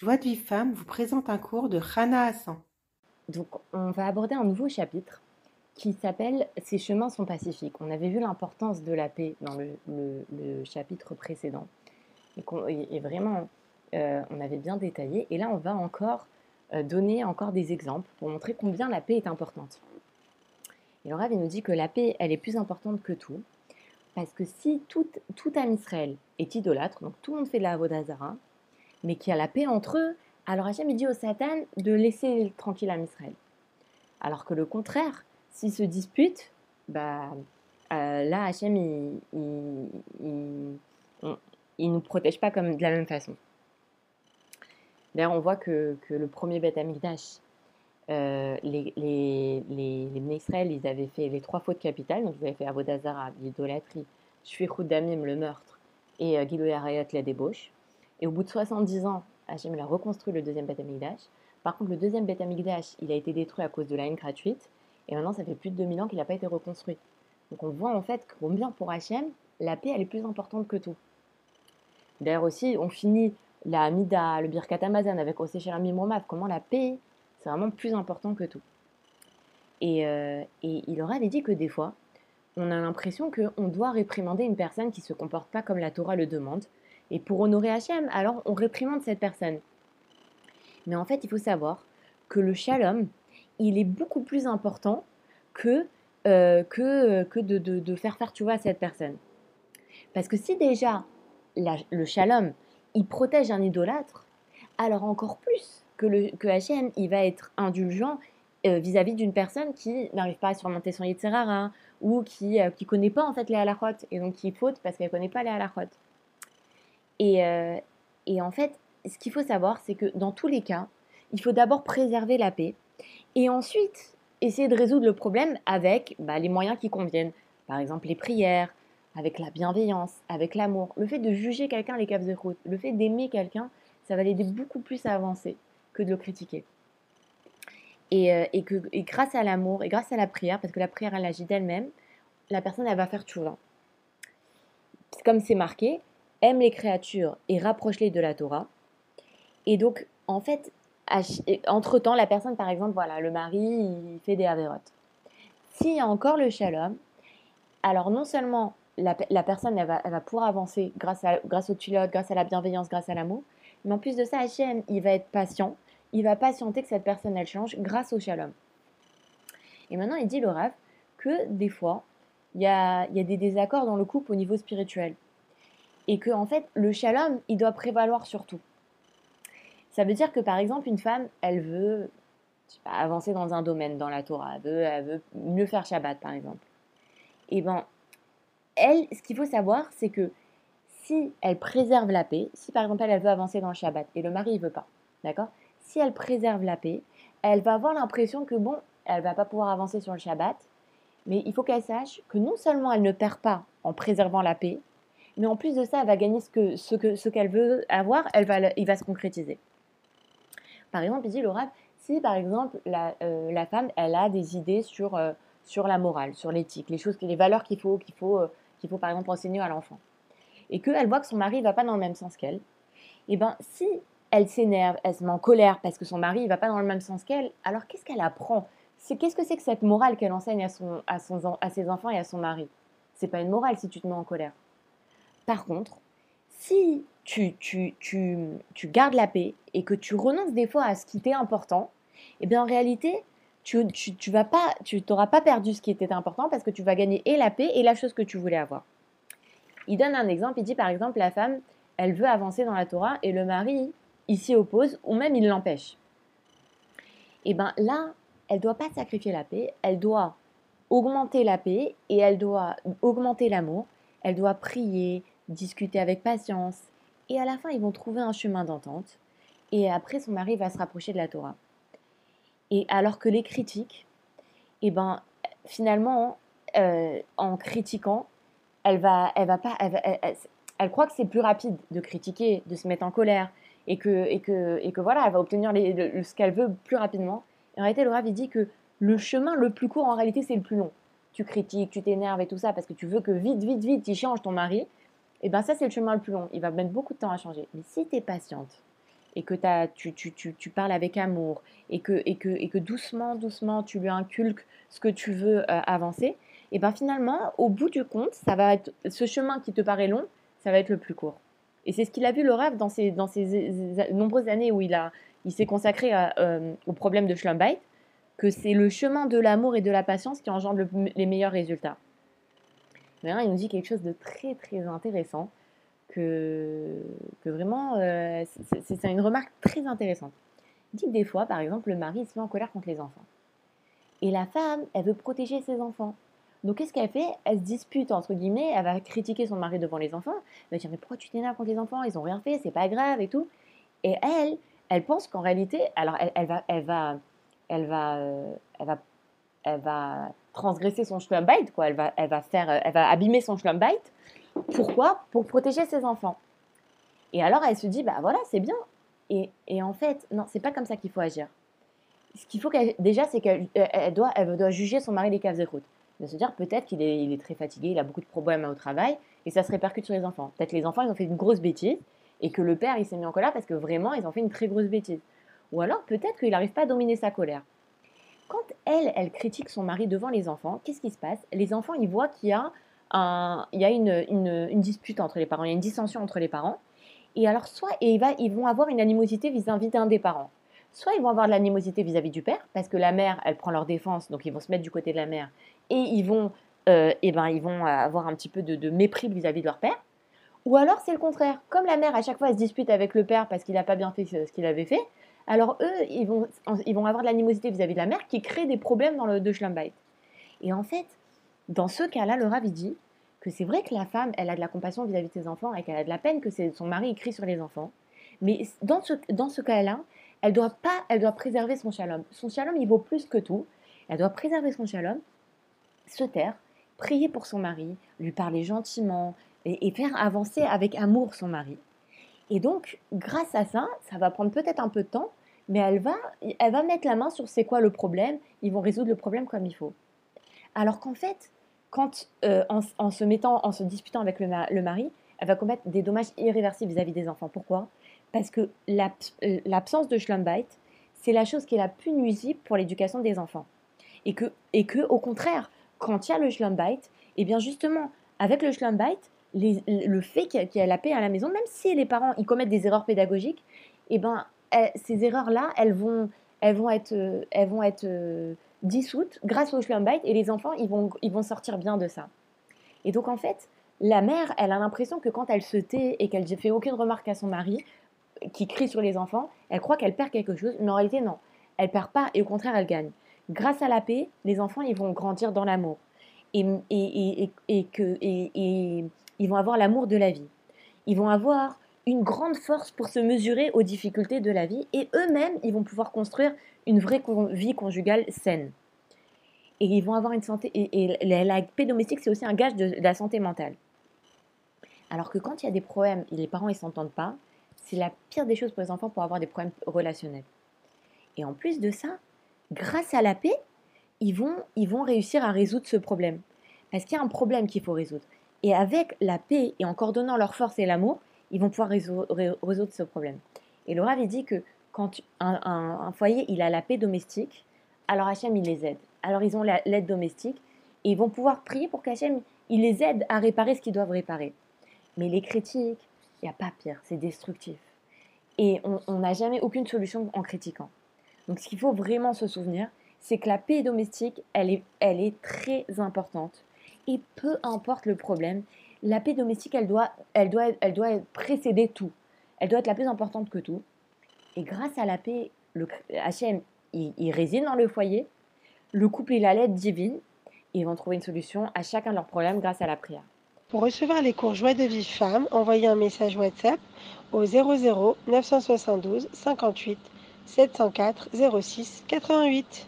Joie de vie femme vous présente un cours de Rana Hassan. Donc, on va aborder un nouveau chapitre qui s'appelle Ces chemins sont pacifiques. On avait vu l'importance de la paix dans le, chapitre précédent. Et, vraiment, euh, on avait bien détaillé. Et là, on va encore euh, donner encore des exemples pour montrer combien la paix est importante. Et le Rav, il nous dit que la paix, elle est plus importante que tout. Parce que si tout, tout Israël est idolâtre, donc tout le monde fait de la Avodazara, mais qui a la paix entre eux, alors Hachem dit au Satan de laisser tranquille à Israël. Alors que le contraire, s'ils se disputent, bah, euh, là Hachem il, il, nous protège pas comme de la même façon. D'ailleurs, on voit que, le premier Beth Amikdash, euh, les, les, ils avaient fait les trois fautes capitales, donc ils avaient fait Avodazara, l'idolâtrie, Shvichut Damim, le meurtre, et euh, Gilo la débauche. Et au bout de 70 ans, Hachem a reconstruit le deuxième Beth Amikdash. Par contre, le deuxième Beth Amikdash, il a été détruit à cause de la haine gratuite. Et maintenant, ça fait plus de 2000 ans qu'il n'a pas été reconstruit. Donc on voit en fait combien pour Hachem, la paix, elle est plus importante que tout. D'ailleurs aussi, on finit la Mida, le Birkat Amazon avec Osechelami Momav, comment la paix, c'est vraiment plus important que tout. Et, euh, et il aurait dit que des fois, on a l'impression qu'on doit réprimander une personne qui ne se comporte pas comme la Torah le demande, et pour honorer Hachem, alors on réprimande cette personne. Mais en fait, il faut savoir que le shalom, il est beaucoup plus important que, euh, que, que de, de, faire faire tu vois à cette personne. Parce que si déjà le shalom, il protège un idolâtre, alors encore plus que, le, que Hachem, il va être indulgent euh, vis-à-vis d'une personne qui n'arrive pas à surmonter son yitzhara ou qui ne euh, connaît pas en fait les halachot et donc qui faute parce qu'elle ne connaît pas les halachot. Euh, et, en fait, ce qu'il faut savoir, c'est que dans tous les cas, il faut d'abord préserver la paix et ensuite essayer de résoudre le problème avec bah, les moyens qui conviennent. Par exemple, les prières, avec la bienveillance, avec l'amour. Le fait de juger quelqu'un les caves de route, le fait d'aimer quelqu'un, ça va l'aider beaucoup plus à avancer que de le critiquer. Et, euh, que grâce à l'amour et grâce à la prière, parce que la prière elle agit d'elle-même, la personne elle va faire tout Comme c'est marqué, aime les créatures et rapproche-les de la Torah. Et donc, en fait, entre-temps, la personne, par exemple, voilà, le mari, il fait des avérotes. S'il y a encore le shalom, alors non seulement la, personne, elle va, elle va, pouvoir avancer grâce, à, grâce au pilote, grâce à la bienveillance, grâce à l'amour, mais en plus de ça, Hachem, il va être patient, il va patienter que cette personne, elle change grâce au shalom. Et maintenant, il dit, le Rav, que des fois, il y a, y a des désaccords dans le couple au niveau spirituel et que en fait le shalom il doit prévaloir sur tout. Ça veut dire que par exemple une femme elle veut avancer dans un domaine dans la Torah, elle veut, mieux faire Shabbat par exemple. Et ben elle, ce qu'il faut savoir c'est que si elle préserve la paix, si par exemple elle, veut avancer dans le Shabbat et le mari ne veut pas, d'accord? Si elle préserve la paix, elle va avoir l'impression que bon, elle va pas pouvoir avancer sur le Shabbat, mais il faut qu'elle sache que non seulement elle ne perd pas en préservant la paix, mais en plus de ça, elle va gagner ce qu'elle veut avoir, elle va, il va se concrétiser. Par exemple, il dit le si par exemple la, euh, la, femme, elle a des idées sur, euh, la morale, sur l'éthique, les choses, les valeurs qu'il faut, qu'il faut, euh, faut par exemple enseigner à l'enfant, et qu'elle voit que son mari ne va pas dans le même sens qu'elle, et eh ben si elle s'énerve, elle se met en colère parce que son mari ne va pas dans le même sens qu'elle, alors qu'est-ce qu'elle apprend? Qu'est-ce que c'est que cette morale qu'elle enseigne à, à ses enfants et à son mari? C'est pas une morale si tu te mets en colère. Par contre, si tu, tu, gardes la paix et que tu renonces des fois à ce qui était important, eh bien en réalité, tu tu, vas pas, tu t'auras pas perdu ce qui était important parce que tu vas gagner et la paix et la chose que tu voulais avoir. Il donne un exemple, il dit par exemple la femme, elle veut avancer dans la Torah et le mari, il s'y oppose ou même il l'empêche. Et eh bien là, elle doit pas sacrifier la paix, elle doit augmenter la paix et elle doit augmenter l'amour, elle doit prier, discuter avec patience, et à la fin, ils vont trouver un chemin d'entente, et après, son mari va se rapprocher de la Torah. Et alors que les critiques, eh ben, finalement, euh, en critiquant, elle va, elle va pas, elle, croit que c'est plus rapide de critiquer, de se mettre en colère, et que, et que, et que voilà, elle va obtenir ce qu'elle veut plus rapidement. en réalité, le Rav, dit que le chemin le plus court, en réalité, c'est le plus long. Tu critiques, tu t'énerves et tout ça parce que tu veux que vite, vite, vite, il change ton mari et eh bien ça c'est le chemin le plus long. Il va mettre beaucoup de temps à changer. Mais si tu es patiente et que t'as- tu, tu, tu, tu parles avec amour et que, et, que, et que doucement, doucement, tu lui inculques ce que tu veux euh, avancer, et ben finalement, au bout du compte, ça va être ce chemin qui te paraît long, ça va être le plus court. Et c'est ce qu'il a vu le rêve dans ces, dans ces nombreuses années où il, a, il s'est consacré euh, au problème de Schlumbite, que c'est le chemin de l'amour et de la patience qui engendre le- les meilleurs résultats. Mais il nous dit quelque chose de très très intéressant, que, vraiment, euh, c'est- une remarque très intéressante. Il dit que des fois, par exemple, le mari se met en colère contre les enfants. Et la femme, elle veut protéger ses enfants. Donc qu'est-ce qu'elle fait? Elle se dispute, entre guillemets, elle va critiquer son mari devant les enfants. Elle va dire, mais pourquoi tu t'énerves contre les enfants? Ils n'ont rien fait, c'est pas grave et tout. Et elle, elle pense qu'en réalité, alors elle, va, elle va, elle va, euh, elle va, elle va transgresser son schlumbite, quoi. Elle va, elle va faire, euh, elle va abîmer son schlumbite. Pourquoi? Pour protéger ses enfants. Et alors elle se dit, bah voilà, c'est bien. Et, et en fait, non, c'est pas comme ça qu'il faut agir. Ce qu'il faut déjà, c'est qu'elle elle doit, elle doit juger son mari des caves écoutes. De se dire peut-être qu'il est, il est très fatigué, il a beaucoup de problèmes au travail, et ça se répercute sur les enfants. Peut-être les enfants, ils ont fait une grosse bêtise, et que le père, il s'est mis en colère parce que vraiment, ils ont fait une très grosse bêtise. Ou alors, peut-être qu'il n'arrive pas à dominer sa colère. Quand elle, elle critique son mari devant les enfants, qu'est-ce qui se passe? Les enfants, ils voient qu'il y a, un, il y a une, une- dispute entre les parents, il y a une dissension entre les parents. Et alors, soit et ils vont avoir une animosité vis-à-vis d'un des parents. Soit ils vont avoir de l'animosité vis-à-vis du père, parce que la mère, elle prend leur défense, donc ils vont se mettre du côté de la mère, et ils vont, euh, eh ben, ils vont avoir un petit peu de, de mépris vis-à-vis de leur père. Ou alors c'est le contraire. Comme la mère, à chaque fois, elle se dispute avec le père parce qu'il n'a pas bien fait ce qu'il avait fait, alors eux, ils vont, ils vont avoir de l'animosité vis-à-vis de la mère qui crée des problèmes dans le de Schlumbite. Et en fait, dans ce cas-là, le Rav dit que c'est vrai que la femme, elle a de la compassion vis-à-vis de ses enfants et qu'elle a de la peine que son mari écrit sur les enfants. Mais dans ce, dans ce cas-là, elle doit pas, elle doit préserver son shalom. Son shalom, il vaut plus que tout. Elle doit préserver son shalom, se taire, prier pour son mari, lui parler gentiment et faire avancer avec amour son mari. Et donc, grâce à ça, ça va prendre peut-être un peu de temps, mais elle va, elle va mettre la main sur c'est quoi le problème. Ils vont résoudre le problème comme il faut. Alors qu'en fait, quand euh, en, se mettant, en se disputant avec le, ma- le mari, elle va commettre des dommages irréversibles vis-à-vis des enfants. Pourquoi? Parce que l'abs- l'absence de Schlumbite, c'est la chose qui est la plus nuisible pour l'éducation des enfants. Et que, et que, au contraire, quand il y a le Schlumbite, et bien justement, avec le Schlumbite, le fait qu'il y a- la paix à la maison, même si les parents ils commettent des erreurs pédagogiques, et ben ces erreurs-là, elles vont, elles vont être, euh, elles vont être euh, dissoutes grâce au Schlumbite et les enfants ils vont, ils vont sortir bien de ça. Et donc en fait, la mère, elle a l'impression que quand elle se tait et qu'elle ne fait aucune remarque à son mari, qui crie sur les enfants, elle croit qu'elle perd quelque chose, mais en réalité non, elle perd pas et au contraire elle gagne. Grâce à la paix, les enfants ils vont grandir dans l'amour et, et, et, et- que, et ils vont avoir l'amour de la vie. Ils vont avoir une grande force pour se mesurer aux difficultés de la vie et eux-mêmes, ils vont pouvoir construire une vraie vie conjugale saine. Et ils vont avoir une santé. Et, la, paix domestique, c'est aussi un gage de, la santé mentale. Alors que quand il y a des problèmes les parents ne s'entendent pas, c'est la pire des choses pour les enfants pour avoir des problèmes relationnels. Et en plus de ça, grâce à la paix, ils vont, ils vont réussir à résoudre ce problème. Parce qu'il y a un problème qu'il faut résoudre. Et avec la paix et en coordonnant leur force et l'amour, ils vont pouvoir réso- ré- résoudre ce problème. Et le Rav, dit que quand un, foyer il a la paix domestique, alors Hachem, il les aide. Alors ils ont la- l'aide domestique et ils vont pouvoir prier pour qu'Hachem, il les aide à réparer ce qu'ils doivent réparer. Mais les critiques, il n'y a pas pire, c'est destructif. Et on n'a jamais aucune solution en critiquant. Donc ce qu'il faut vraiment se souvenir, c'est que la paix domestique, elle est, elle est très importante. Et peu importe le problème, la paix domestique, elle doit, elle doit, elle doit précéder tout. Elle doit être la plus importante que tout. Et grâce à la paix, le Hachem, il, il réside dans le foyer. Le couple, il a l'aide divine. Ils vont trouver une solution à chacun de leurs problèmes grâce à la prière. Pour recevoir les cours Joie de Vive Femme, envoyez un message WhatsApp au 00 972 58 704 06 88.